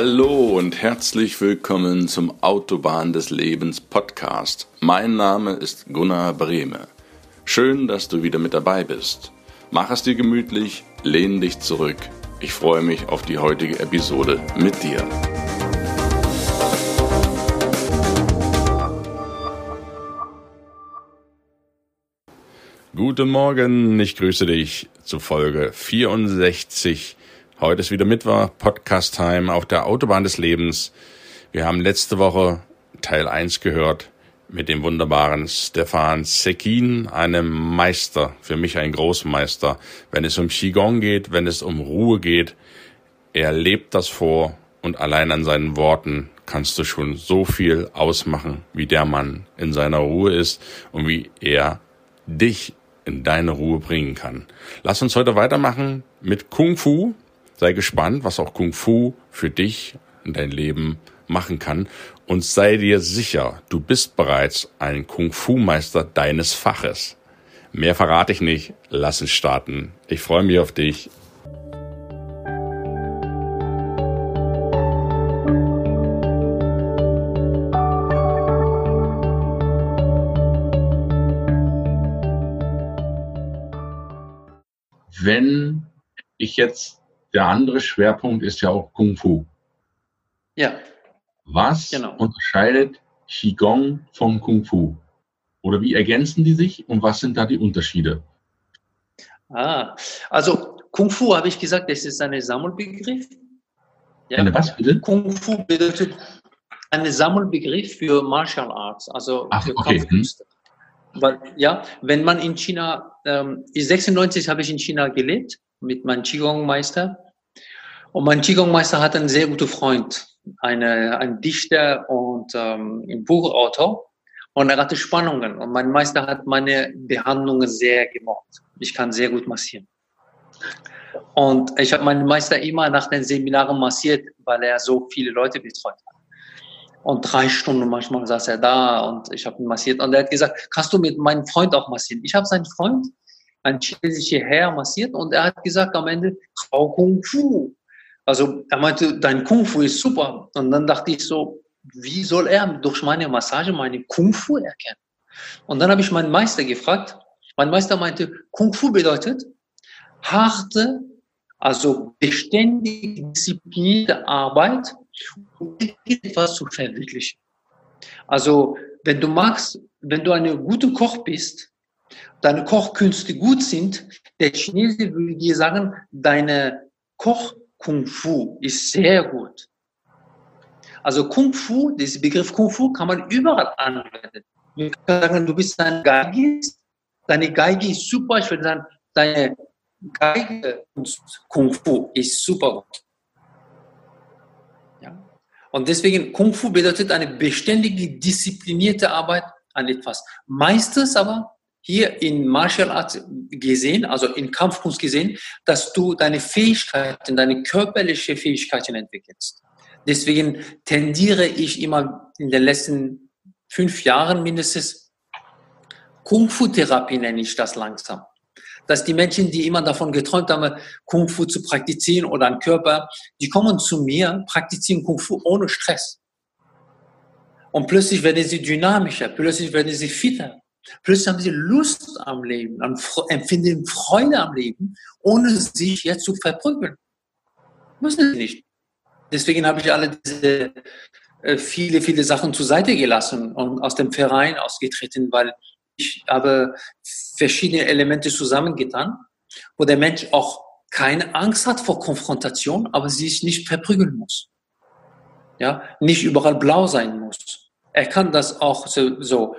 Hallo und herzlich willkommen zum Autobahn des Lebens Podcast. Mein Name ist Gunnar Brehme. Schön, dass du wieder mit dabei bist. Mach es dir gemütlich, lehn dich zurück. Ich freue mich auf die heutige Episode mit dir. Guten Morgen, ich grüße dich zu Folge 64 Heute ist wieder Mittwoch, Podcast Time auf der Autobahn des Lebens. Wir haben letzte Woche Teil 1 gehört mit dem wunderbaren Stefan Sekin, einem Meister, für mich ein Großmeister, wenn es um Qigong geht, wenn es um Ruhe geht. Er lebt das vor und allein an seinen Worten kannst du schon so viel ausmachen, wie der Mann in seiner Ruhe ist und wie er dich in deine Ruhe bringen kann. Lass uns heute weitermachen mit Kung Fu, Sei gespannt, was auch Kung Fu für dich in dein Leben machen kann und sei dir sicher, du bist bereits ein Kung Fu Meister deines Faches. Mehr verrate ich nicht, lass uns starten. Ich freue mich auf dich. Wenn ich jetzt der andere Schwerpunkt ist ja auch Kung Fu. Ja. Was genau. unterscheidet Qigong von Kung Fu? Oder wie ergänzen die sich und was sind da die Unterschiede? Ah, also Kung Fu habe ich gesagt, das ist ein Sammelbegriff. Ja. Eine was bitte? Kung Fu bedeutet ein Sammelbegriff für Martial Arts, also Ach, für okay. Kampfkünste. Weil, ja, wenn man in China, ähm, 96 habe ich in China gelebt mit meinem Qigong-Meister. Und mein Qigong-Meister hat einen sehr guten Freund, eine, ein Dichter und ähm, ein Buchautor. Und er hatte Spannungen. Und mein Meister hat meine Behandlungen sehr gemocht. Ich kann sehr gut massieren. Und ich habe meinen Meister immer nach den Seminaren massiert, weil er so viele Leute betreut hat. Und drei Stunden manchmal saß er da und ich habe ihn massiert. Und er hat gesagt, kannst du mit meinem Freund auch massieren? Ich habe seinen Freund ein chinesischer Herr massiert und er hat gesagt am Ende, Frau Kung Fu. Also er meinte, dein Kung Fu ist super. Und dann dachte ich so, wie soll er durch meine Massage meine Kung Fu erkennen? Und dann habe ich meinen Meister gefragt. Mein Meister meinte, Kung Fu bedeutet harte, also beständig disziplinierte Arbeit, um etwas zu verwirklichen. Also wenn du magst, wenn du ein guter Koch bist, deine Kochkünste gut sind, der Chinese würde dir sagen, deine Koch-Kung-Fu ist sehr gut. Also Kung Fu, dieser Begriff Kung Fu kann man überall anwenden. Wir können sagen, du bist ein Geigist, deine Geige ist super, ich würde sagen, deine Geige Kung Fu ist super gut. Ja? Und deswegen Kung Fu bedeutet eine beständige, disziplinierte Arbeit an etwas. Meistens aber hier in Martial Arts gesehen, also in Kampfkunst gesehen, dass du deine Fähigkeiten, deine körperliche Fähigkeiten entwickelst. Deswegen tendiere ich immer in den letzten fünf Jahren mindestens Kung-Fu-Therapie nenne ich das langsam. Dass die Menschen, die immer davon geträumt haben, Kung-Fu zu praktizieren oder einen Körper, die kommen zu mir, praktizieren Kung-Fu ohne Stress. Und plötzlich werden sie dynamischer, plötzlich werden sie fitter, Plötzlich haben sie Lust am Leben, empfinden Freude am Leben, ohne sich jetzt zu verprügeln. Müssen sie nicht. Deswegen habe ich alle diese äh, viele, viele Sachen zur Seite gelassen und aus dem Verein ausgetreten, weil ich habe verschiedene Elemente zusammengetan, wo der Mensch auch keine Angst hat vor Konfrontation, aber sich nicht verprügeln muss. Ja, nicht überall blau sein muss. Er kann das auch so, so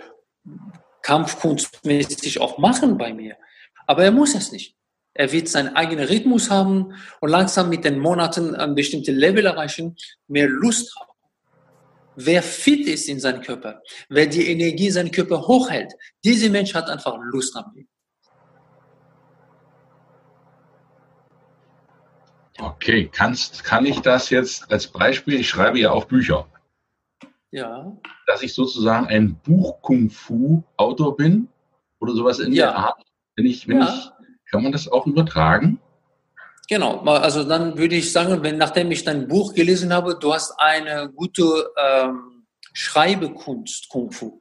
kampfkunstmäßig auch machen bei mir. Aber er muss es nicht. Er wird seinen eigenen Rhythmus haben und langsam mit den Monaten ein bestimmtes Level erreichen, mehr Lust haben. Wer fit ist in seinem Körper, wer die Energie in seinem Körper hochhält, dieser Mensch hat einfach Lust am Leben. Okay, kannst, kann ich das jetzt als Beispiel, ich schreibe ja auch Bücher. Ja. Dass ich sozusagen ein Buch-Kung-Fu-Autor bin oder sowas in ja. der Art. Wenn ich, wenn ja. ich, kann man das auch übertragen? Genau, also dann würde ich sagen, wenn nachdem ich dein Buch gelesen habe, du hast eine gute ähm, Schreibekunst, Kung Fu.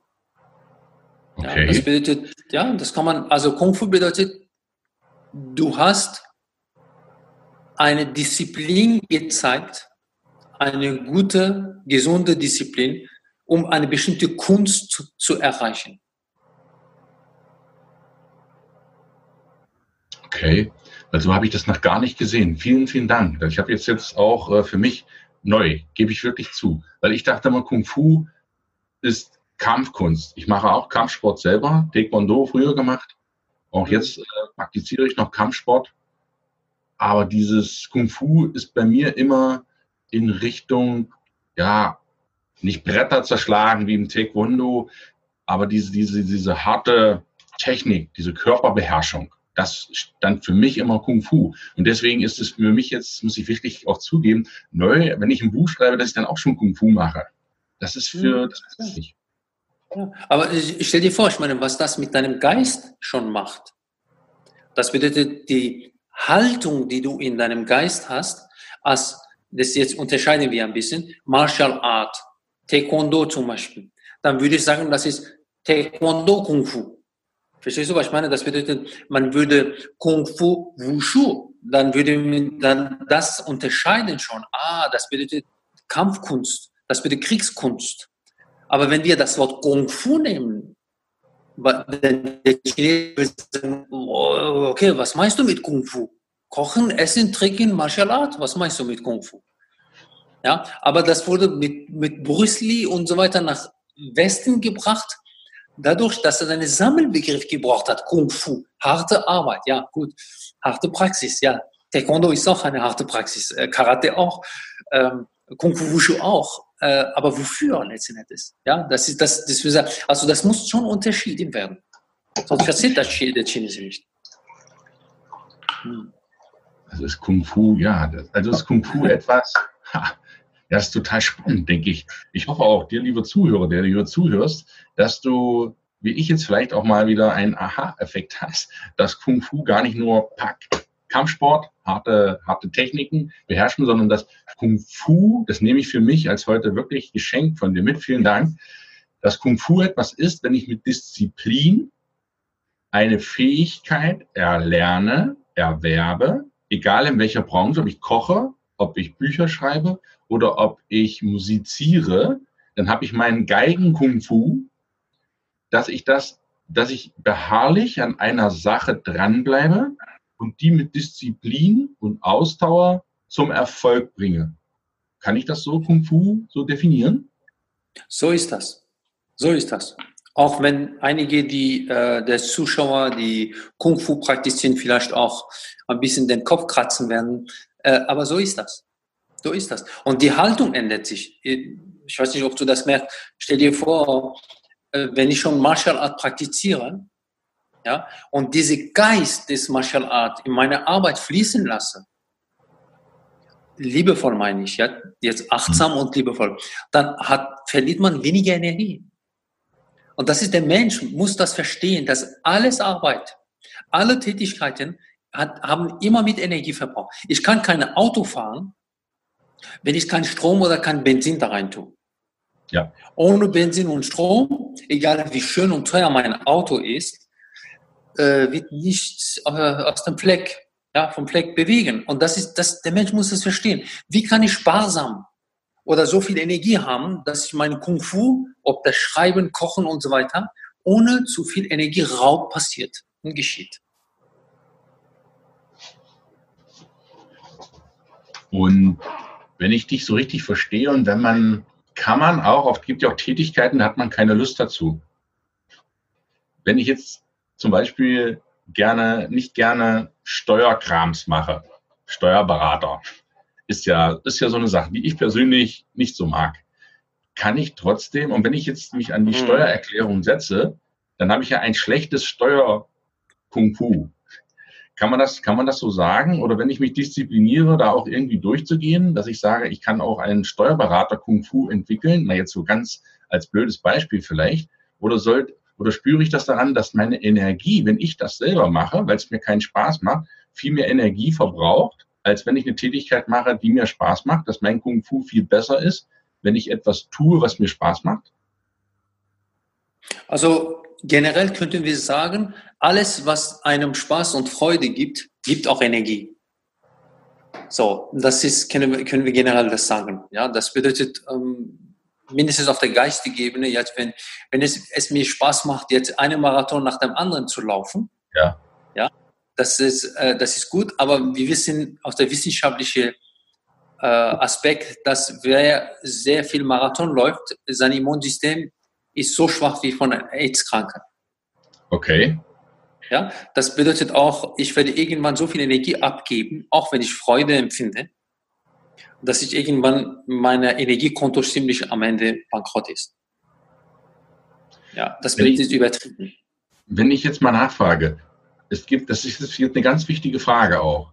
Okay. Ja, das bedeutet, ja, das kann man, also Kung Fu bedeutet, du hast eine Disziplin gezeigt, eine gute, gesunde Disziplin, um eine bestimmte Kunst zu, zu erreichen. Okay, also habe ich das noch gar nicht gesehen. Vielen, vielen Dank. Ich habe jetzt jetzt auch äh, für mich neu, gebe ich wirklich zu. Weil ich dachte immer, Kung Fu ist Kampfkunst. Ich mache auch Kampfsport selber, Taekwondo früher gemacht. Auch mhm. jetzt äh, praktiziere ich noch Kampfsport. Aber dieses Kung Fu ist bei mir immer in Richtung, ja, nicht Bretter zerschlagen wie im Taekwondo, aber diese, diese, diese harte Technik, diese Körperbeherrschung das stand für mich immer Kung Fu. Und deswegen ist es für mich jetzt, muss ich wirklich auch zugeben, neu, wenn ich ein Buch schreibe, dass ich dann auch schon Kung Fu mache. Das ist für, hm. das ist nicht. Ja, aber ich stell dir vor, ich meine, was das mit deinem Geist schon macht. Das bedeutet, die Haltung, die du in deinem Geist hast, als, das jetzt unterscheiden wir ein bisschen, Martial Art, Taekwondo zum Beispiel. Dann würde ich sagen, das ist Taekwondo Kung Fu. Verstehst du, was ich meine? Das bedeutet, man würde Kung Fu Wushu, dann würde man dann das unterscheiden schon. Ah, das bedeutet Kampfkunst, das bedeutet Kriegskunst. Aber wenn wir das Wort Kung Fu nehmen, der Chinese sagen, oh, okay, was meinst du mit Kung Fu? Kochen, Essen, Trinken, Martial Art, was meinst du mit Kung Fu? Ja, aber das wurde mit, mit Bruce Lee und so weiter nach Westen gebracht dadurch, dass er einen Sammelbegriff gebraucht hat, Kung Fu, harte Arbeit, ja, gut, harte Praxis, ja. Taekwondo ist auch eine harte Praxis, äh, Karate auch, ähm, Kung Fu Wushu auch, äh, aber wofür letzten Endes? Ja, das ist das, das also das muss schon unterschieden werden. Sonst versteht das der Chinese nicht. Hm. Also ist Kung Fu, ja, also ist Kung Fu etwas, ha, ja, ist total spannend, denke ich. Ich hoffe auch, dir, lieber Zuhörer, der du zuhörst, dass du, wie ich jetzt vielleicht auch mal wieder einen Aha-Effekt hast, dass Kung Fu gar nicht nur packt. Kampfsport, harte, harte Techniken beherrschen, sondern dass Kung Fu, das nehme ich für mich als heute wirklich geschenkt von dir mit, vielen Dank, dass Kung Fu etwas ist, wenn ich mit Disziplin eine Fähigkeit erlerne, erwerbe, egal in welcher Branche, ob ich koche, ob ich Bücher schreibe oder ob ich musiziere, dann habe ich meinen Geigen-Kung-Fu, dass ich das, dass ich beharrlich an einer Sache dranbleibe und die mit Disziplin und Ausdauer zum Erfolg bringe. Kann ich das so Kung Fu so definieren? So ist das. So ist das. Auch wenn einige die, äh, der Zuschauer, die Kung Fu praktizieren, vielleicht auch ein bisschen den Kopf kratzen werden. Äh, aber so ist das. So ist das. Und die Haltung ändert sich. Ich weiß nicht, ob du das merkst. Stell dir vor, äh, wenn ich schon Martial Art praktiziere, ja, und diese Geist des Martial Art in meine Arbeit fließen lasse, liebevoll meine ich, ja, jetzt achtsam und liebevoll, dann hat, verliert man weniger Energie. Und das ist der Mensch, muss das verstehen, dass alles Arbeit, alle Tätigkeiten hat, haben immer mit Energieverbrauch. Ich kann kein Auto fahren, wenn ich keinen Strom oder kein Benzin da rein tue. Ja. Ohne Benzin und Strom, egal wie schön und teuer mein Auto ist, äh, wird nichts äh, aus dem Fleck, ja, vom Fleck bewegen. Und das ist, das, der Mensch muss das verstehen. Wie kann ich sparsam oder so viel Energie haben, dass ich meinen Kung Fu, ob das Schreiben, Kochen und so weiter, ohne zu viel Energieraub passiert und geschieht. Und wenn ich dich so richtig verstehe und wenn man, kann man auch, oft gibt ja auch Tätigkeiten, da hat man keine Lust dazu. Wenn ich jetzt zum Beispiel gerne, nicht gerne Steuerkrams mache, Steuerberater, ist ja, ist ja so eine Sache, die ich persönlich nicht so mag. Kann ich trotzdem, und wenn ich jetzt mich an die hm. Steuererklärung setze, dann habe ich ja ein schlechtes Steuer-Kung Fu. Kann man das, kann man das so sagen? Oder wenn ich mich diszipliniere, da auch irgendwie durchzugehen, dass ich sage, ich kann auch einen Steuerberater Kung Fu entwickeln, na jetzt so ganz als blödes Beispiel vielleicht, oder soll, oder spüre ich das daran, dass meine Energie, wenn ich das selber mache, weil es mir keinen Spaß macht, viel mehr Energie verbraucht, als wenn ich eine Tätigkeit mache, die mir Spaß macht, dass mein Kung Fu viel besser ist, wenn ich etwas tue, was mir Spaß macht? Also generell könnten wir sagen, alles, was einem Spaß und Freude gibt, gibt auch Energie. So, das ist, können wir, können wir generell das sagen. Ja, das bedeutet, ähm, mindestens auf der geistigen Ebene, jetzt, wenn, wenn es, es mir Spaß macht, jetzt einen Marathon nach dem anderen zu laufen, ja, ja das, ist, äh, das ist gut, aber wir wissen aus der wissenschaftlichen äh, Aspekt, dass wer sehr viel Marathon läuft, sein Immunsystem ist so schwach wie von einer AIDS-Krankheit. Okay. Ja, das bedeutet auch, ich werde irgendwann so viel Energie abgeben, auch wenn ich Freude empfinde, dass ich irgendwann meine Energiekonto ziemlich am Ende bankrott ist. Ja, das bedeutet übertrieben. Wenn ich jetzt mal nachfrage, es gibt, das ist jetzt eine ganz wichtige Frage auch.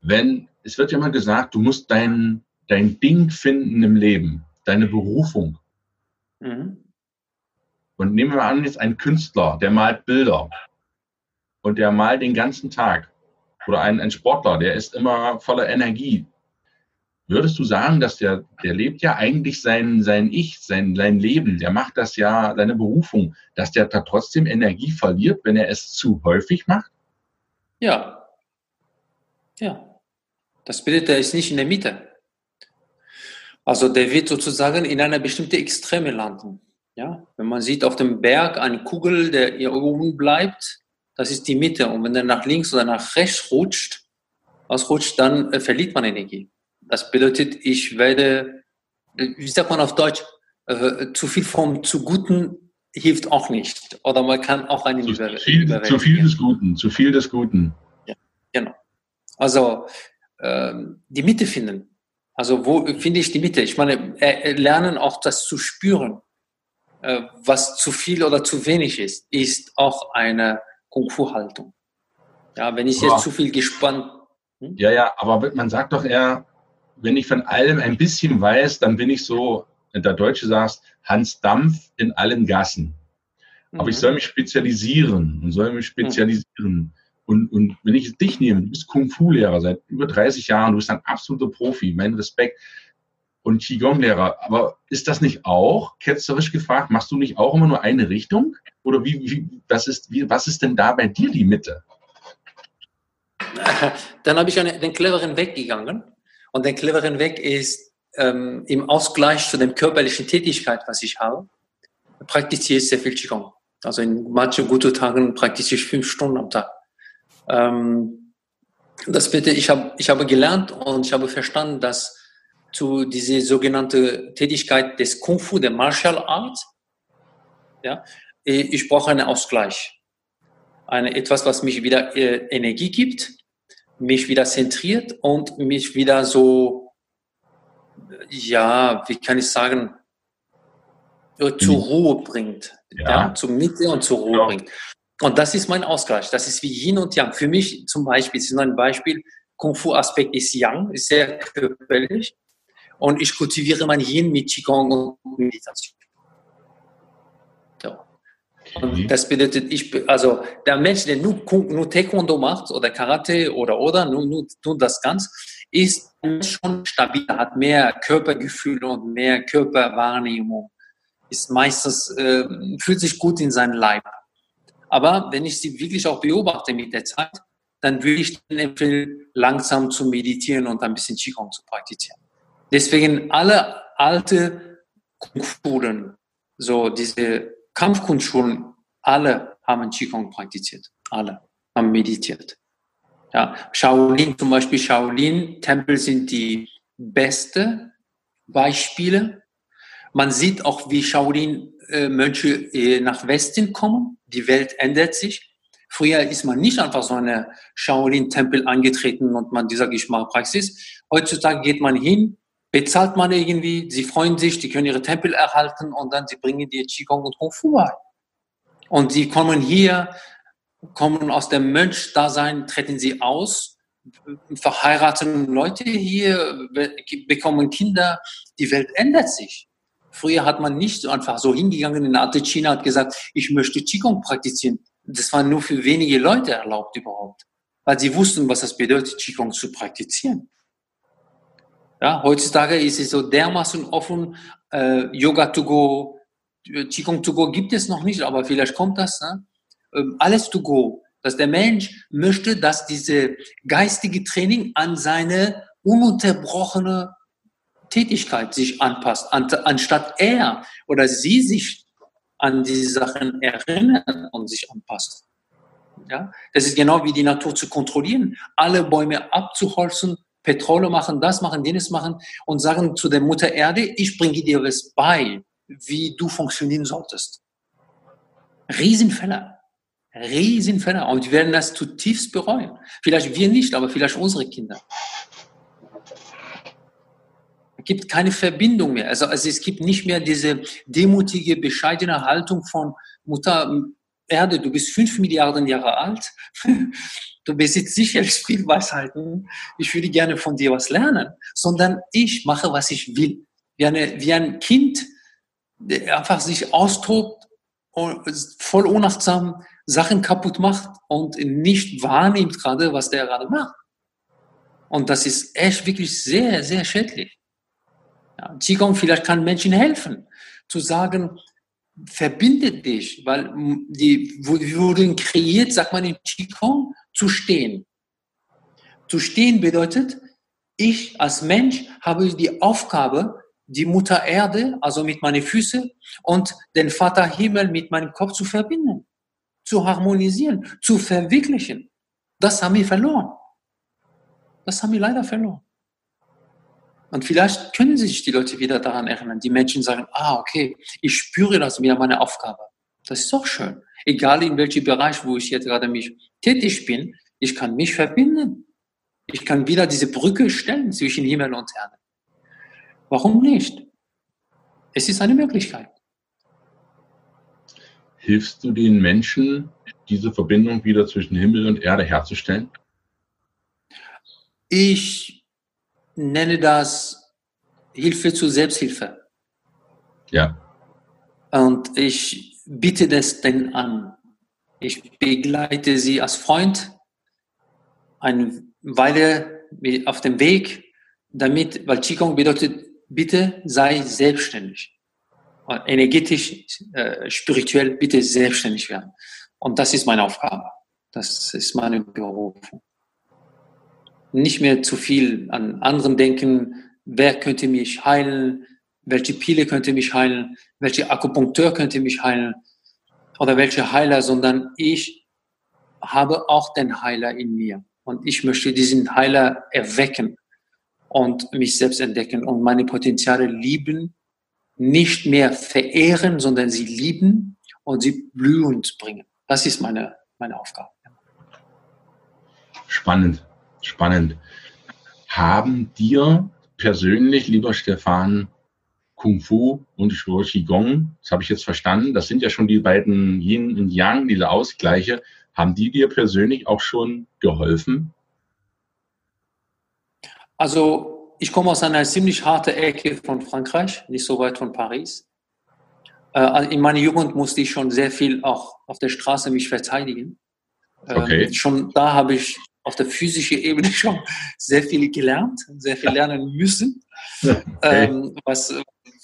Wenn, es wird ja immer gesagt, du musst dein, dein Ding finden im Leben, deine Berufung. Mhm. Und nehmen wir an, jetzt ein Künstler, der malt Bilder und der malt den ganzen Tag. Oder ein, ein Sportler, der ist immer voller Energie. Würdest du sagen, dass der, der lebt ja eigentlich sein, sein Ich, sein, sein Leben, der macht das ja, seine Berufung, dass der da trotzdem Energie verliert, wenn er es zu häufig macht? Ja. Ja. Das bedeutet, er ist nicht in der Mitte. Also der wird sozusagen in einer bestimmten Extreme landen. Ja, wenn man sieht auf dem Berg eine Kugel, der hier oben bleibt, das ist die Mitte. Und wenn er nach links oder nach rechts rutscht, ausrutscht, dann äh, verliert man Energie. Das bedeutet, ich werde, äh, wie sagt man auf Deutsch, äh, zu viel vom zu Guten hilft auch nicht. Oder man kann auch einen zu, über, viel, zu viel des Guten, zu viel des Guten. Ja, genau. Also ähm, die Mitte finden. Also wo finde ich die Mitte? Ich meine, äh, lernen auch das zu spüren. Äh, was zu viel oder zu wenig ist, ist auch eine Kung-Fu-Haltung. Ja, wenn ich jetzt zu viel gespannt. Hm? Ja, ja, aber man sagt doch eher, wenn ich von allem ein bisschen weiß, dann bin ich so, der Deutsche sagt, Hans Dampf in allen Gassen. Aber mhm. ich soll mich spezialisieren und soll mich spezialisieren. Mhm. Und, und wenn ich dich nehme, du bist Kung-Fu-Lehrer seit über 30 Jahren, du bist ein absoluter Profi, mein Respekt und Qigong-Lehrer. Aber ist das nicht auch, ketzerisch gefragt, machst du nicht auch immer nur eine Richtung? Oder wie, wie, was, ist, wie, was ist denn da bei dir die Mitte? Dann habe ich einen, den cleveren Weg gegangen. Und der cleveren Weg ist ähm, im Ausgleich zu der körperlichen Tätigkeit, was ich habe, praktiziere ich sehr viel Qigong. Also in manchen guten Tagen praktiziere ich fünf Stunden am Tag. Ähm, das bitte, ich habe, ich habe gelernt und ich habe verstanden, dass zu dieser sogenannten Tätigkeit des Kung Fu, der Martial Art, ja, ich brauche einen Ausgleich. Eine, etwas, was mich wieder äh, Energie gibt, mich wieder zentriert und mich wieder so, ja, wie kann ich sagen, äh, zur mhm. Ruhe bringt. Ja. ja zur Mitte und zur Ruhe ja. bringt. Und das ist mein Ausgleich. Das ist wie Yin und Yang. Für mich zum Beispiel, das ist ein Beispiel, Kung Fu Aspekt ist Yang, ist sehr körperlich und ich kultiviere mein Yin mit Qigong und Meditation. Und mhm. das bedeutet, ich, also der Mensch, der nur, nur Taekwondo macht oder Karate oder oder nur, nur, nur das ganz, ist schon stabil, hat mehr Körpergefühl und mehr Körperwahrnehmung, ist meistens, äh, fühlt sich gut in seinem Leib. Aber wenn ich sie wirklich auch beobachte mit der Zeit, dann würde ich empfehlen, langsam zu meditieren und ein bisschen Qigong zu praktizieren. Deswegen alle alte Kunstschulen, so diese Kampfkunstschulen, alle haben Qigong praktiziert. Alle haben meditiert. Ja, Shaolin zum Beispiel, Shaolin-Tempel sind die beste Beispiele. Man sieht auch, wie Shaolin-Mönche äh, nach Westen kommen. Die Welt ändert sich. Früher ist man nicht einfach so eine Shaolin-Tempel angetreten und man dieser Geschmackpraxis. Heutzutage geht man hin, bezahlt man irgendwie, sie freuen sich, die können ihre Tempel erhalten und dann sie bringen dir Qigong und Kung Fu bei. Und sie kommen hier, kommen aus dem Mönchdasein, treten sie aus, verheiraten Leute hier, bekommen Kinder, die Welt ändert sich. Früher hat man nicht einfach so hingegangen in alte China hat gesagt, ich möchte Qigong praktizieren. Das war nur für wenige Leute erlaubt überhaupt. weil sie wussten, was es bedeutet, Qigong zu praktizieren. Ja, heutzutage ist es so dermaßen offen, äh, Yoga to go, Qigong to go gibt es noch nicht, aber vielleicht kommt das. Ne? Ähm, alles to go. Dass der Mensch möchte, dass diese geistige Training an seine ununterbrochene Tätigkeit sich anpasst, anstatt er oder sie sich an diese Sachen erinnern und sich anpasst. Ja? Das ist genau wie die Natur zu kontrollieren, alle Bäume abzuholzen, Petrole machen, das machen, jenes machen und sagen zu der Mutter Erde, ich bringe dir was bei, wie du funktionieren solltest. Riesenfälle. Riesenfälle. Und wir werden das zutiefst bereuen. Vielleicht wir nicht, aber vielleicht unsere Kinder. Es gibt keine Verbindung mehr. Also, also es gibt nicht mehr diese demutige, bescheidene Haltung von Mutter Erde, du bist fünf Milliarden Jahre alt. Du besitzt sicherlich viel Weisheiten. Ich würde gerne von dir was lernen. Sondern ich mache, was ich will. Wie, eine, wie ein Kind, der einfach sich austobt und voll unachtsam Sachen kaputt macht und nicht wahrnimmt gerade, was der gerade macht. Und das ist echt wirklich sehr, sehr schädlich. Ja, Qigong vielleicht kann Menschen helfen, zu sagen, verbindet dich, weil die wurden kreiert, sagt man in Qigong, zu stehen. Zu stehen bedeutet, ich als Mensch habe die Aufgabe, die Mutter Erde, also mit meinen Füßen und den Vater Himmel mit meinem Kopf zu verbinden, zu harmonisieren, zu verwirklichen. Das haben wir verloren. Das haben wir leider verloren. Und vielleicht können sich die Leute wieder daran erinnern. Die Menschen sagen, ah, okay, ich spüre das wieder meine Aufgabe. Das ist doch schön. Egal in welchem Bereich, wo ich jetzt gerade mich tätig bin, ich kann mich verbinden. Ich kann wieder diese Brücke stellen zwischen Himmel und Erde. Warum nicht? Es ist eine Möglichkeit. Hilfst du den Menschen, diese Verbindung wieder zwischen Himmel und Erde herzustellen? Ich nenne das Hilfe zur Selbsthilfe. Ja. Und ich biete das denn an. Ich begleite sie als Freund eine Weile auf dem Weg, damit, weil Qigong bedeutet, bitte sei selbstständig. Energetisch, äh, spirituell, bitte selbstständig werden. Und das ist meine Aufgabe. Das ist meine Berufung nicht mehr zu viel an anderen denken, wer könnte mich heilen, welche Pille könnte mich heilen, welche Akupunkteur könnte mich heilen oder welche Heiler, sondern ich habe auch den Heiler in mir und ich möchte diesen Heiler erwecken und mich selbst entdecken und meine Potenziale lieben, nicht mehr verehren, sondern sie lieben und sie blühend bringen. Das ist meine, meine Aufgabe. Spannend. Spannend. Haben dir persönlich, lieber Stefan, Kung Fu und Qigong, das habe ich jetzt verstanden, das sind ja schon die beiden Yin und Yang, diese Ausgleiche, haben die dir persönlich auch schon geholfen? Also ich komme aus einer ziemlich harten Ecke von Frankreich, nicht so weit von Paris. Äh, in meiner Jugend musste ich schon sehr viel auch auf der Straße mich verteidigen. Ähm, okay. Schon da habe ich auf der physischen Ebene schon sehr viel gelernt, sehr viel lernen müssen, okay. ähm, was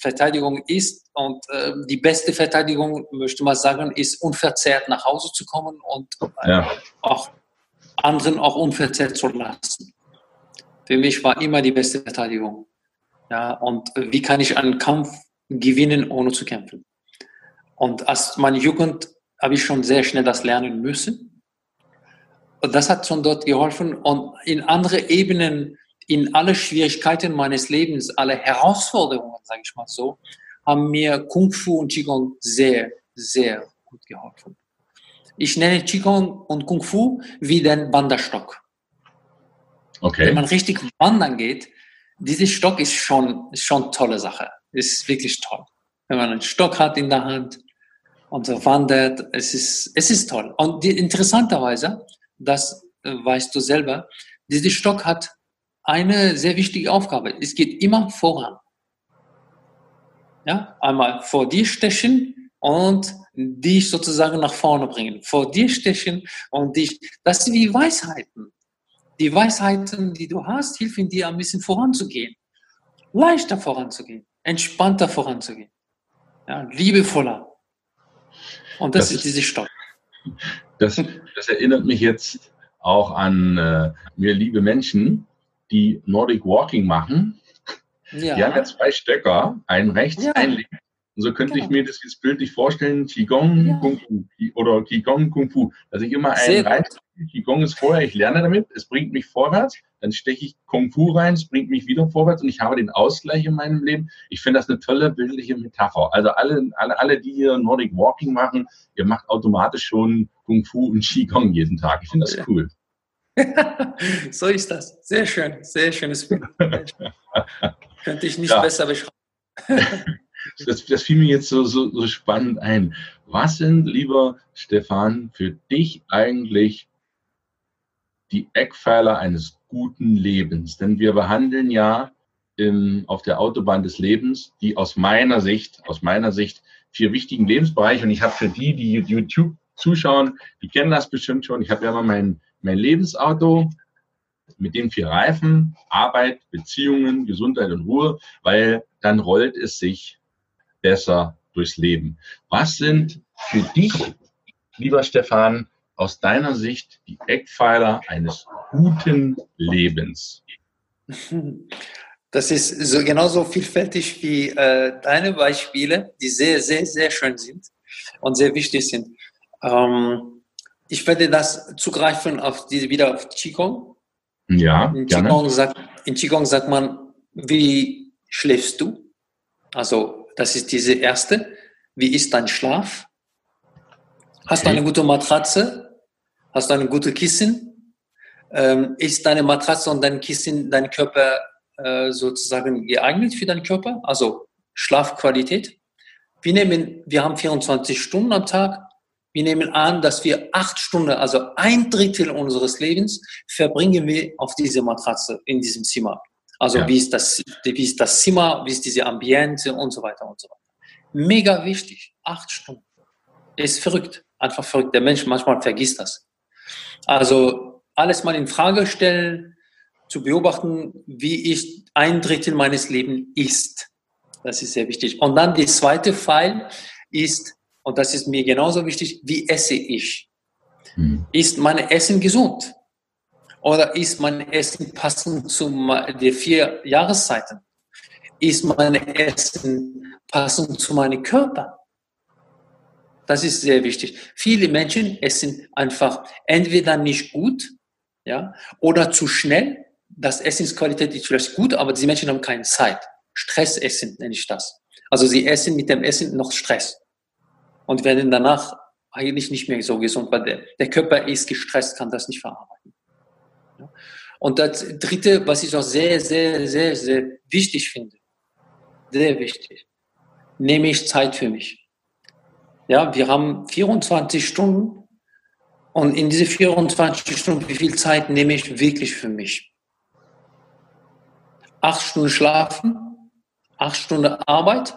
Verteidigung ist. Und äh, die beste Verteidigung, möchte man sagen, ist unverzerrt nach Hause zu kommen und äh, ja. auch anderen auch unverzerrt zu lassen. Für mich war immer die beste Verteidigung. Ja, und wie kann ich einen Kampf gewinnen, ohne zu kämpfen? Und als meine Jugend habe ich schon sehr schnell das lernen müssen und das hat schon dort geholfen. Und in andere Ebenen, in alle Schwierigkeiten meines Lebens, alle Herausforderungen, sage ich mal so, haben mir Kung Fu und Qigong sehr, sehr gut geholfen. Ich nenne Qigong und Kung Fu wie den Wanderstock. Okay. Wenn man richtig wandern geht, dieser Stock ist schon, ist schon tolle Sache. Ist wirklich toll. Wenn man einen Stock hat in der Hand und so wandert, es ist, es ist toll. Und die, interessanterweise, das äh, weißt du selber, dieser Stock hat eine sehr wichtige Aufgabe. Es geht immer voran. Ja, einmal vor dir stechen und dich sozusagen nach vorne bringen. Vor dir stechen und dich, das sind wie Weisheiten. die Weisheiten, die du hast, helfen dir ein bisschen voranzugehen. Leichter voranzugehen, entspannter voranzugehen, ja, liebevoller. Und das, das ist diese Stopp. Das, das erinnert mich jetzt auch an äh, mir liebe Menschen, die Nordic Walking machen. Ja. Die haben ja zwei Stöcker, einen rechts, ja. einen links. Und so könnte genau. ich mir das jetzt bildlich vorstellen, Qigong, ja. Kung Fu oder Qigong, Kung Fu. Dass ich immer einen rein, Qigong ist vorher, ich lerne damit, es bringt mich vorwärts, dann steche ich Kung Fu rein, es bringt mich wieder vorwärts und ich habe den Ausgleich in meinem Leben. Ich finde das eine tolle bildliche Metapher. Also alle, alle, alle, die hier Nordic Walking machen, ihr macht automatisch schon Kung Fu und Qigong jeden Tag. Ich finde das cool. so ist das. Sehr schön, sehr schönes Bild. Könnte ich nicht ja. besser beschreiben. das, das fiel mir jetzt so, so, so spannend ein. Was sind, lieber Stefan, für dich eigentlich die Eckpfeiler eines guten Lebens? Denn wir behandeln ja in, auf der Autobahn des Lebens die aus meiner Sicht, aus meiner Sicht vier wichtigen Lebensbereiche. Und ich habe für die, die YouTube zuschauen, die kennen das bestimmt schon. Ich habe ja immer mein, mein Lebensauto mit den vier Reifen, Arbeit, Beziehungen, Gesundheit und Ruhe, weil dann rollt es sich besser durchs Leben. Was sind für dich, lieber Stefan, aus deiner Sicht die Eckpfeiler eines guten Lebens? Das ist so genauso vielfältig wie äh, deine Beispiele, die sehr, sehr, sehr schön sind und sehr wichtig sind. Ähm, ich werde das zugreifen auf die, wieder auf Qigong. Ja, in Qigong, sagt, in Qigong sagt man, wie schläfst du? Also, das ist diese erste. Wie ist dein Schlaf? Hast okay. du eine gute Matratze? Hast du eine gute Kissen? Ähm, ist deine Matratze und dein Kissen, dein Körper äh, sozusagen geeignet für deinen Körper? Also Schlafqualität. Wir nehmen, wir haben 24 Stunden am Tag. Wir nehmen an, dass wir acht Stunden, also ein Drittel unseres Lebens, verbringen wir auf diese Matratze in diesem Zimmer. Also ja. wie, ist das, wie ist das Zimmer, wie ist diese Ambiente und so weiter und so weiter. Mega wichtig. Acht Stunden. Ist verrückt. Einfach verrückt. Der Mensch manchmal vergisst das. Also alles mal in Frage stellen, zu beobachten, wie ich ein Drittel meines Lebens ist. Das ist sehr wichtig. Und dann die zweite Pfeil ist, und das ist mir genauso wichtig, wie esse ich? Hm. Ist mein Essen gesund? Oder ist mein Essen passend zu den vier Jahreszeiten? Ist mein Essen passend zu meinem Körper? Das ist sehr wichtig. Viele Menschen essen einfach entweder nicht gut, ja, oder zu schnell. Das Essensqualität ist vielleicht gut, aber diese Menschen haben keine Zeit. Stressessen nenne ich das. Also sie essen mit dem Essen noch Stress und werden danach eigentlich nicht mehr so gesund, weil der, der Körper ist gestresst, kann das nicht verarbeiten. Und das Dritte, was ich auch sehr, sehr, sehr, sehr wichtig finde, sehr wichtig, nehme ich Zeit für mich. Ja, wir haben 24 Stunden und in diese 24 Stunden, wie viel Zeit nehme ich wirklich für mich? Acht Stunden schlafen, acht Stunden Arbeit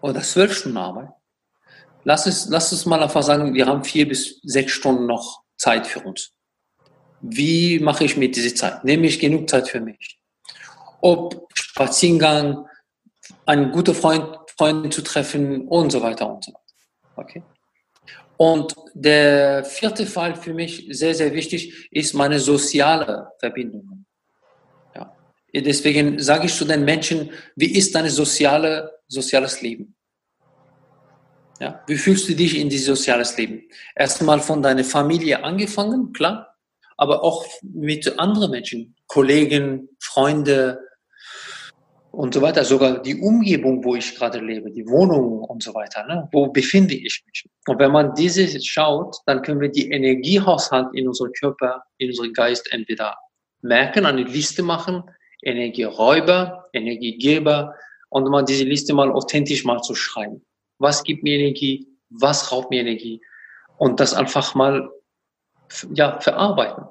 oder zwölf Stunden Arbeit. Lass es, lass es mal einfach sagen, wir haben vier bis sechs Stunden noch Zeit für uns wie mache ich mir diese Zeit? Nehme ich genug Zeit für mich? Ob Spaziergang, einen guten Freund, Freund zu treffen und so weiter und so weiter. Okay? Und der vierte Fall für mich sehr, sehr wichtig ist meine soziale Verbindung. Ja. Deswegen sage ich zu den Menschen, wie ist dein soziale, soziales Leben? Ja. Wie fühlst du dich in dieses soziales Leben? Erstmal von deiner Familie angefangen, klar aber auch mit anderen Menschen, Kollegen, Freunde und so weiter, sogar die Umgebung, wo ich gerade lebe, die Wohnung und so weiter, ne? wo befinde ich mich. Und wenn man diese schaut, dann können wir die Energiehaushalt in unserem Körper, in unserem Geist entweder merken, eine Liste machen, Energieräuber, Energiegeber und mal diese Liste mal authentisch mal zu schreiben. Was gibt mir Energie? Was raubt mir Energie? Und das einfach mal ja, verarbeiten.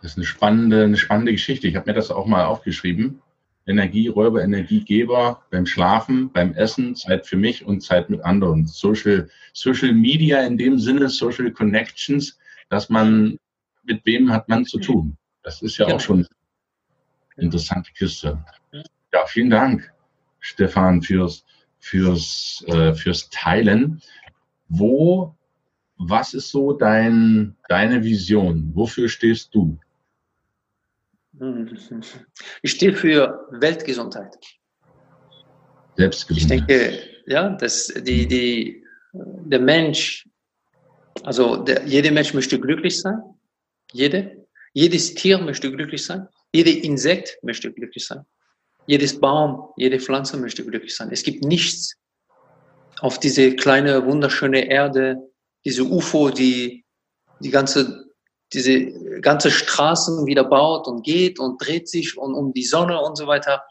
Das ist eine spannende, eine spannende Geschichte. Ich habe mir das auch mal aufgeschrieben. Energieräuber, Energiegeber beim Schlafen, beim Essen, Zeit für mich und Zeit mit anderen. Social, Social Media in dem Sinne, Social Connections, dass man, mit wem hat man zu tun? Das ist ja auch schon eine interessante Kiste. Ja, vielen Dank, Stefan, fürs, fürs, äh, fürs Teilen. Wo, was ist so dein, deine Vision? Wofür stehst du? Ich stehe für Weltgesundheit. Selbstgesundheit. Ich denke, ja, dass die, die, der Mensch, also der, jeder Mensch möchte glücklich sein. Jede. Jedes Tier möchte glücklich sein. Jede Insekt möchte glücklich sein. Jedes Baum, jede Pflanze möchte glücklich sein. Es gibt nichts auf diese kleine, wunderschöne Erde, diese UFO, die die ganze diese ganze Straßen wieder baut und geht und dreht sich und um die Sonne und so weiter,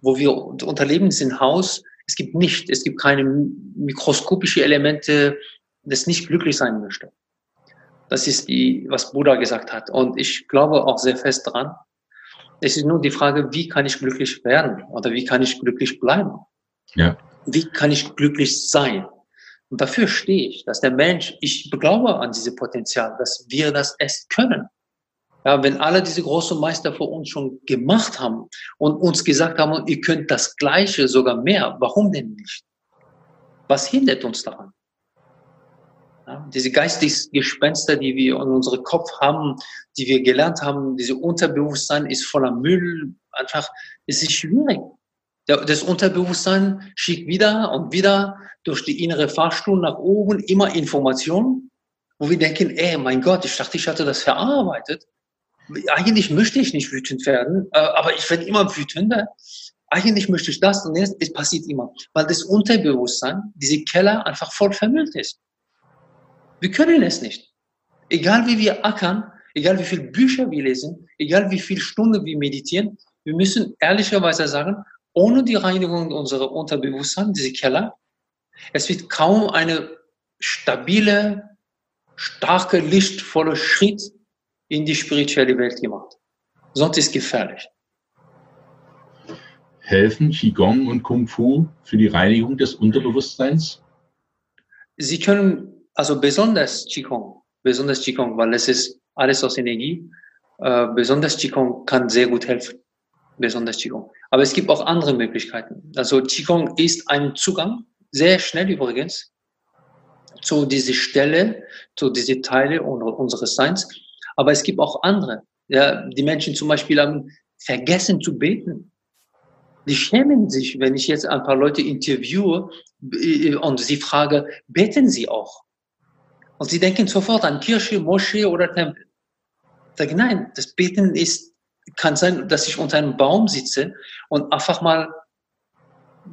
wo wir unterleben sind Haus. Es gibt nicht, es gibt keine mikroskopische Elemente, das nicht glücklich sein möchte. Das ist die, was Buddha gesagt hat. Und ich glaube auch sehr fest dran. Es ist nur die Frage, wie kann ich glücklich werden oder wie kann ich glücklich bleiben? Ja. Wie kann ich glücklich sein? Und dafür stehe ich, dass der Mensch, ich glaube an diese Potenzial, dass wir das erst können. Ja, wenn alle diese großen Meister vor uns schon gemacht haben und uns gesagt haben, ihr könnt das Gleiche, sogar mehr, warum denn nicht? Was hindert uns daran? Diese geistigen Gespenster, die wir in unserem Kopf haben, die wir gelernt haben, diese Unterbewusstsein ist voller Müll. Einfach, es ist schwierig. Das Unterbewusstsein schickt wieder und wieder durch die innere Fahrstunde nach oben immer Informationen, wo wir denken, ey, mein Gott, ich dachte, ich hatte das verarbeitet. Eigentlich möchte ich nicht wütend werden, äh, aber ich werde immer wütender. Eigentlich möchte ich das und jetzt, es passiert immer, weil das Unterbewusstsein, diese Keller einfach voll vermüllt ist. Wir können es nicht. Egal wie wir ackern, egal wie viele Bücher wir lesen, egal wie viele Stunden wir meditieren, wir müssen ehrlicherweise sagen, ohne die Reinigung unserer Unterbewusstsein, diese Keller, es wird kaum eine stabile, starke, lichtvolle Schritt in die spirituelle Welt gemacht. Sonst ist es gefährlich. Helfen Qigong und Kung Fu für die Reinigung des Unterbewusstseins? Sie können, also besonders Qigong, besonders Qigong, weil es ist alles aus Energie, äh, besonders Qigong kann sehr gut helfen. Besonders Qigong. Aber es gibt auch andere Möglichkeiten. Also Qigong ist ein Zugang, sehr schnell übrigens, zu dieser Stelle, zu diese Teile unseres Seins. Aber es gibt auch andere. Ja, die Menschen zum Beispiel haben vergessen zu beten. Die schämen sich, wenn ich jetzt ein paar Leute interviewe äh, und sie frage, beten sie auch? Und sie denken sofort an Kirche, Moschee oder Tempel. Ich sage, nein, das Beten ist kann sein, dass ich unter einem Baum sitze und einfach mal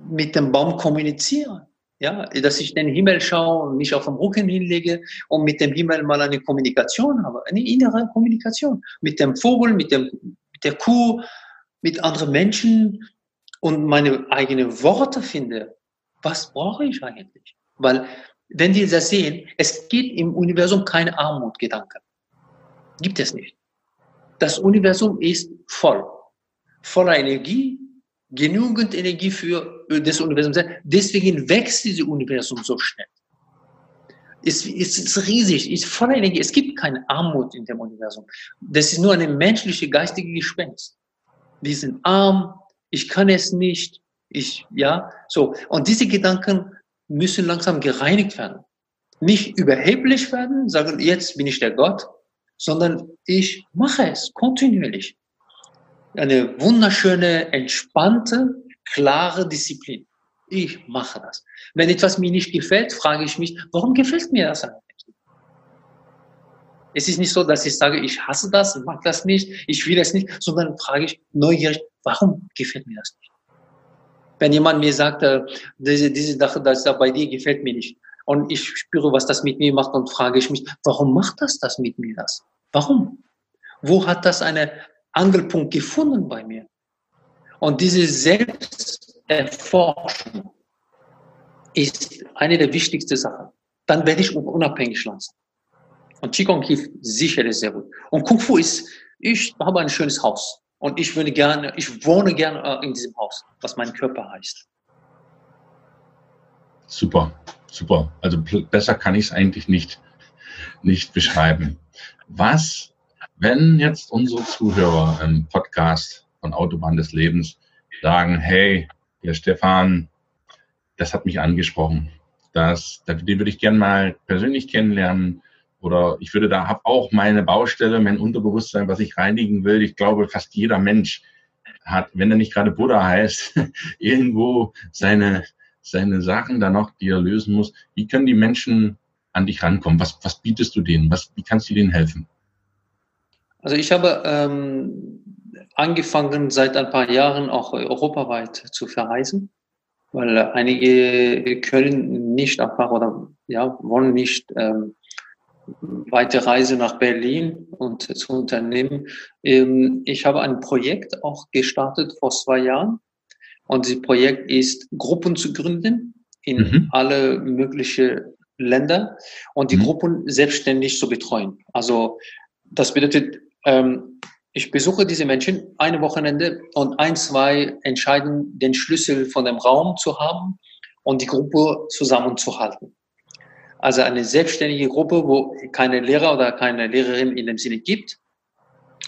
mit dem Baum kommuniziere. Ja, dass ich den Himmel schaue und mich auf dem Rücken hinlege und mit dem Himmel mal eine Kommunikation habe, eine innere Kommunikation mit dem Vogel, mit, dem, mit der Kuh, mit anderen Menschen und meine eigenen Worte finde. Was brauche ich eigentlich? Weil, wenn wir das sehen, es gibt im Universum keine Armutgedanken. Gibt es nicht. Das Universum ist voll, voller Energie, genügend Energie für das Universum. Deswegen wächst dieses Universum so schnell. Es, es ist riesig, ist voller Energie. Es gibt keine Armut in dem Universum. Das ist nur eine menschliche, geistige Gespenst. Wir sind arm, ich kann es nicht, ich, ja, so. Und diese Gedanken müssen langsam gereinigt werden. Nicht überheblich werden, sagen, jetzt bin ich der Gott, sondern ich mache es kontinuierlich. Eine wunderschöne, entspannte, klare Disziplin. Ich mache das. Wenn etwas mir nicht gefällt, frage ich mich, warum gefällt mir das eigentlich? Es ist nicht so, dass ich sage, ich hasse das, mag das nicht, ich will es nicht, sondern frage ich neugierig, warum gefällt mir das nicht? Wenn jemand mir sagt, äh, diese, diese Sache, das da bei dir gefällt mir nicht, und ich spüre, was das mit mir macht und frage ich mich, warum macht das das mit mir das? Warum? Wo hat das einen Angelpunkt gefunden bei mir? Und diese Selbsterforschung ist eine der wichtigsten Sachen. Dann werde ich unabhängig lassen. Und Qigong hilft sicherlich sehr gut. Und Kung Fu ist, ich habe ein schönes Haus. Und ich würde gerne, ich wohne gerne in diesem Haus, was mein Körper heißt. Super, super. Also besser kann ich es eigentlich nicht, nicht beschreiben. Was, wenn jetzt unsere Zuhörer im Podcast von Autobahn des Lebens sagen, hey, der Stefan, das hat mich angesprochen. Das, den würde ich gerne mal persönlich kennenlernen. Oder ich würde da, habe auch meine Baustelle, mein Unterbewusstsein, was ich reinigen will. Ich glaube, fast jeder Mensch hat, wenn er nicht gerade Buddha heißt, irgendwo seine, seine Sachen da noch, die er lösen muss. Wie können die Menschen an dich rankommen? Was, was bietest du denen? Was, wie kannst du denen helfen? Also ich habe ähm, angefangen, seit ein paar Jahren auch europaweit zu verreisen, weil einige können nicht einfach oder ja, wollen nicht ähm, weite Reise nach Berlin und zu unternehmen. Ähm, ich habe ein Projekt auch gestartet vor zwei Jahren und das Projekt ist, Gruppen zu gründen in mhm. alle möglichen Länder und die mhm. Gruppen selbstständig zu betreuen. Also das bedeutet, ähm, ich besuche diese Menschen eine Wochenende und ein, zwei entscheiden, den Schlüssel von dem Raum zu haben und die Gruppe zusammenzuhalten. Also eine selbstständige Gruppe, wo keine Lehrer oder keine Lehrerin in dem Sinne gibt,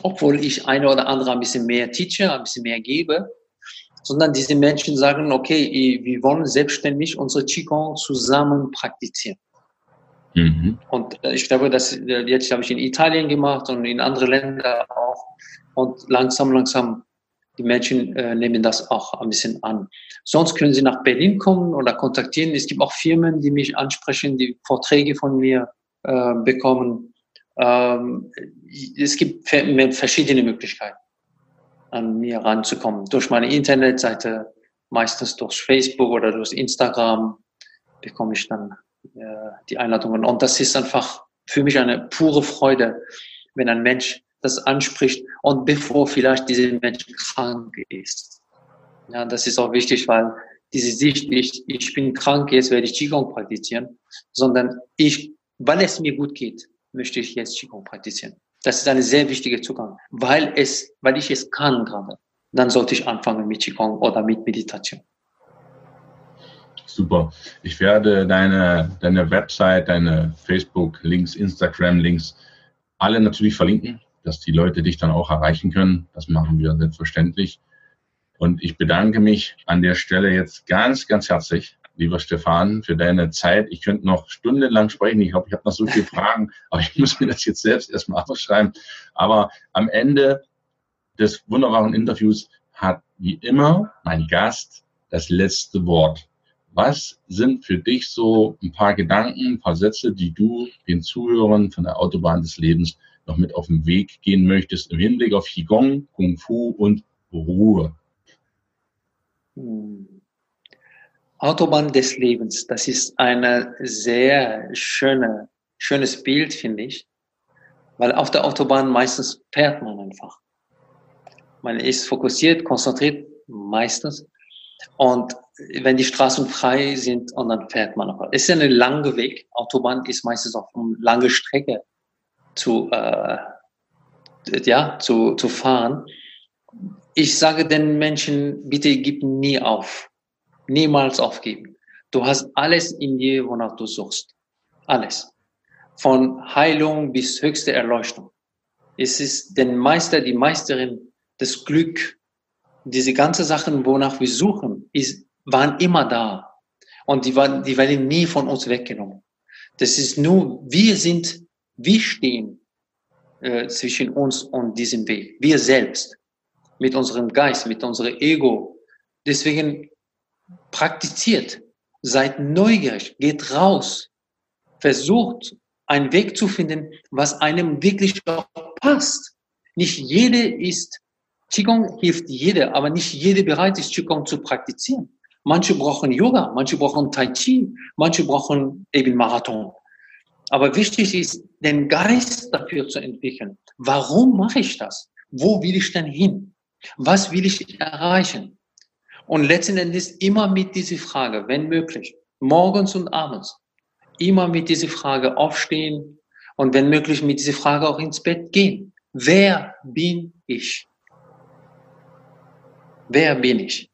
obwohl ich eine oder andere ein bisschen mehr teache, ein bisschen mehr gebe sondern diese Menschen sagen, okay, wir wollen selbstständig unsere Qigong zusammen praktizieren. Mhm. Und äh, ich glaube, das äh, jetzt habe ich in Italien gemacht und in andere Länder auch. Und langsam, langsam, die Menschen äh, nehmen das auch ein bisschen an. Sonst können sie nach Berlin kommen oder kontaktieren. Es gibt auch Firmen, die mich ansprechen, die Vorträge von mir äh, bekommen. Ähm, es gibt verschiedene Möglichkeiten an mir ranzukommen. Durch meine Internetseite, meistens durch Facebook oder durch Instagram, bekomme ich dann äh, die Einladungen. Und das ist einfach für mich eine pure Freude, wenn ein Mensch das anspricht und bevor vielleicht dieser Mensch krank ist. Ja, das ist auch wichtig, weil diese Sicht nicht, ich bin krank, jetzt werde ich Qigong praktizieren, sondern ich, weil es mir gut geht, möchte ich jetzt Qigong praktizieren. Das ist eine sehr wichtige Zugang, weil es, weil ich es kann gerade. Dann sollte ich anfangen mit Qigong oder mit Meditation. Super. Ich werde deine, deine Website, deine Facebook-Links, Instagram-Links alle natürlich verlinken, dass die Leute dich dann auch erreichen können. Das machen wir selbstverständlich. Und ich bedanke mich an der Stelle jetzt ganz, ganz herzlich lieber Stefan, für deine Zeit. Ich könnte noch stundenlang sprechen. Ich glaube, ich habe noch so viele Fragen, aber ich muss mir das jetzt selbst erstmal aufschreiben. Aber am Ende des wunderbaren Interviews hat wie immer mein Gast das letzte Wort. Was sind für dich so ein paar Gedanken, ein paar Sätze, die du den Zuhörern von der Autobahn des Lebens noch mit auf den Weg gehen möchtest im Hinblick auf Qigong, Kung Fu und Ruhe? Hm. Autobahn des Lebens, das ist ein sehr schöne, schönes Bild, finde ich. Weil auf der Autobahn meistens fährt man einfach. Man ist fokussiert, konzentriert, meistens. Und wenn die Straßen frei sind, und dann fährt man einfach. Es ist ein langer Weg. Autobahn ist meistens auf eine lange Strecke zu, äh, ja, zu, zu fahren. Ich sage den Menschen, bitte gib nie auf Niemals aufgeben. Du hast alles in dir, wonach du suchst. Alles. Von Heilung bis höchste Erleuchtung. Es ist den Meister, die Meisterin, das Glück, diese ganzen Sachen, wonach wir suchen, ist, waren immer da. Und die, waren, die werden nie von uns weggenommen. Das ist nur, wir sind, wir stehen äh, zwischen uns und diesem Weg. Wir selbst. Mit unserem Geist, mit unserem Ego. Deswegen praktiziert, seid neugierig, geht raus, versucht einen Weg zu finden, was einem wirklich auch passt. Nicht jede ist, Qigong hilft jeder, aber nicht jede bereit ist, Qigong zu praktizieren. Manche brauchen Yoga, manche brauchen Tai Chi, manche brauchen eben Marathon. Aber wichtig ist, den Geist dafür zu entwickeln. Warum mache ich das? Wo will ich denn hin? Was will ich erreichen? Und letzten Endes immer mit dieser Frage, wenn möglich, morgens und abends, immer mit dieser Frage aufstehen und wenn möglich mit dieser Frage auch ins Bett gehen. Wer bin ich? wer bin ich?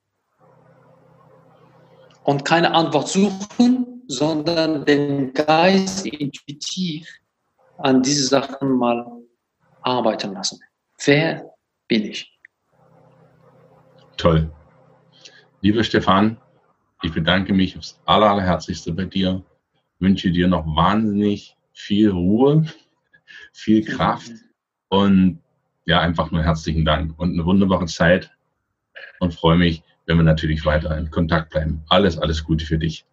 Und keine Antwort suchen, sondern den Geist intuitiv an diese Sachen mal arbeiten lassen. Wer bin ich? Toll. Lieber Stefan, ich bedanke mich aufs aller, allerherzlichste bei dir, wünsche dir noch wahnsinnig viel Ruhe, viel Kraft und ja, einfach nur herzlichen Dank und eine wunderbare Zeit und freue mich, wenn wir natürlich weiter in Kontakt bleiben. Alles, alles Gute für dich.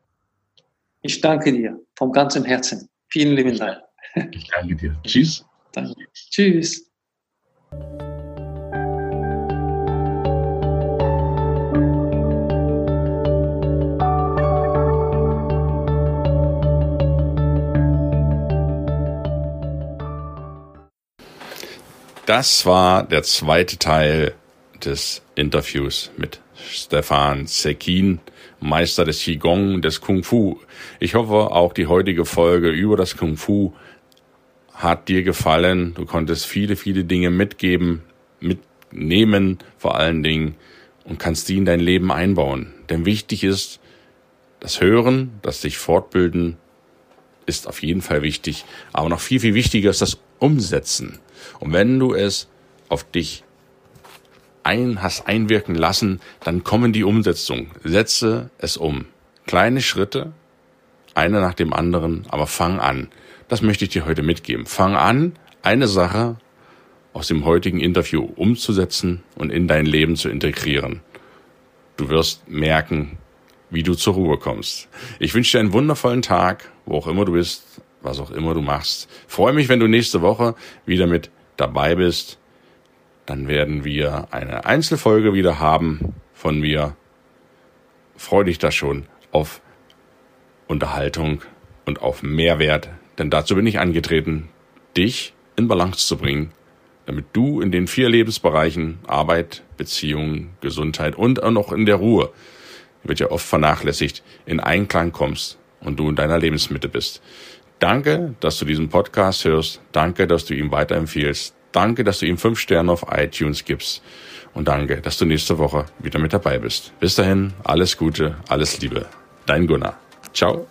Ich danke dir vom ganzen Herzen. Vielen lieben Dank. Ich danke dir. Tschüss. Danke. Tschüss. Das war der zweite Teil des Interviews mit Stefan Sekin, Meister des Qigong, des Kung Fu. Ich hoffe, auch die heutige Folge über das Kung Fu hat dir gefallen. Du konntest viele, viele Dinge mitgeben, mitnehmen vor allen Dingen und kannst die in dein Leben einbauen. Denn wichtig ist, das Hören, das sich fortbilden, ist auf jeden Fall wichtig. Aber noch viel, viel wichtiger ist das Umsetzen. Und wenn du es auf dich ein, hast einwirken lassen, dann kommen die Umsetzung. Setze es um. Kleine Schritte, einer nach dem anderen, aber fang an. Das möchte ich dir heute mitgeben. Fang an, eine Sache aus dem heutigen Interview umzusetzen und in dein Leben zu integrieren. Du wirst merken, wie du zur Ruhe kommst. Ich wünsche dir einen wundervollen Tag, wo auch immer du bist, was auch immer du machst. freue mich, wenn du nächste Woche wieder mit dabei bist, dann werden wir eine Einzelfolge wieder haben von mir. Freu dich da schon auf Unterhaltung und auf Mehrwert, denn dazu bin ich angetreten, dich in Balance zu bringen, damit du in den vier Lebensbereichen Arbeit, Beziehungen, Gesundheit und auch noch in der Ruhe, wird ja oft vernachlässigt, in Einklang kommst und du in deiner Lebensmitte bist. Danke, dass du diesen Podcast hörst. Danke, dass du ihn weiterempfiehlst. Danke, dass du ihm fünf Sterne auf iTunes gibst. Und danke, dass du nächste Woche wieder mit dabei bist. Bis dahin, alles Gute, alles Liebe. Dein Gunnar. Ciao.